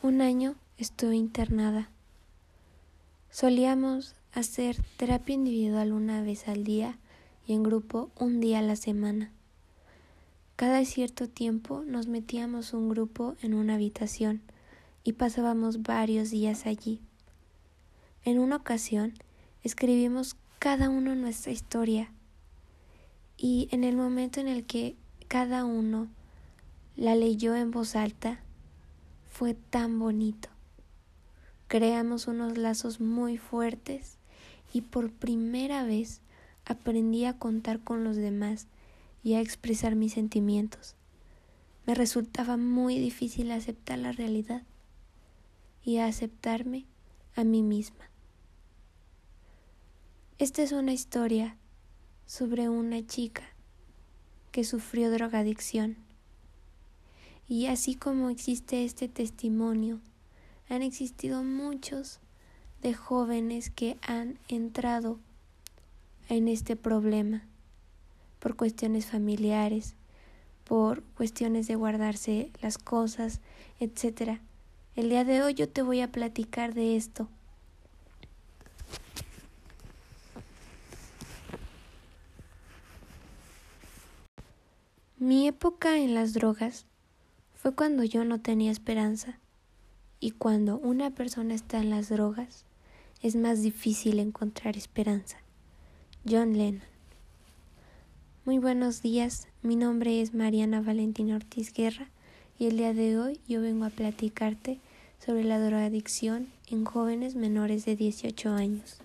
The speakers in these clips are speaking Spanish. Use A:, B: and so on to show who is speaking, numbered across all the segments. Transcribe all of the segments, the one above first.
A: Un año estuve internada. Solíamos hacer terapia individual una vez al día y en grupo un día a la semana. Cada cierto tiempo nos metíamos un grupo en una habitación y pasábamos varios días allí. En una ocasión escribimos cada uno nuestra historia y en el momento en el que cada uno la leyó en voz alta, fue tan bonito. Creamos unos lazos muy fuertes y por primera vez aprendí a contar con los demás y a expresar mis sentimientos. Me resultaba muy difícil aceptar la realidad y aceptarme a mí misma. Esta es una historia sobre una chica que sufrió drogadicción y así como existe este testimonio, han existido muchos de jóvenes que han entrado en este problema por cuestiones familiares, por cuestiones de guardarse las cosas, etc. El día de hoy yo te voy a platicar de esto. Mi época en las drogas fue cuando yo no tenía esperanza. Y cuando una persona está en las drogas, es más difícil encontrar esperanza. John Lennon. Muy buenos días, mi nombre es Mariana Valentina Ortiz Guerra y el día de hoy yo vengo a platicarte sobre la drogadicción en jóvenes menores de 18 años.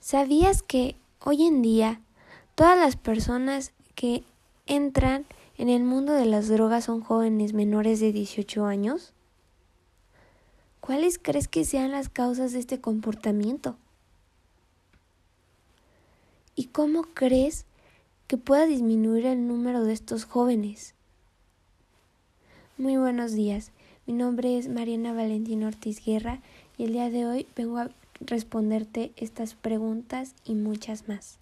A: ¿Sabías que hoy en día todas las personas que entran en el mundo de las drogas son jóvenes menores de 18 años? ¿Cuáles crees que sean las causas de este comportamiento? ¿Y cómo crees que pueda disminuir el número de estos jóvenes? Muy buenos días. Mi nombre es Mariana Valentina Ortiz Guerra y el día de hoy vengo a responderte estas preguntas y muchas más.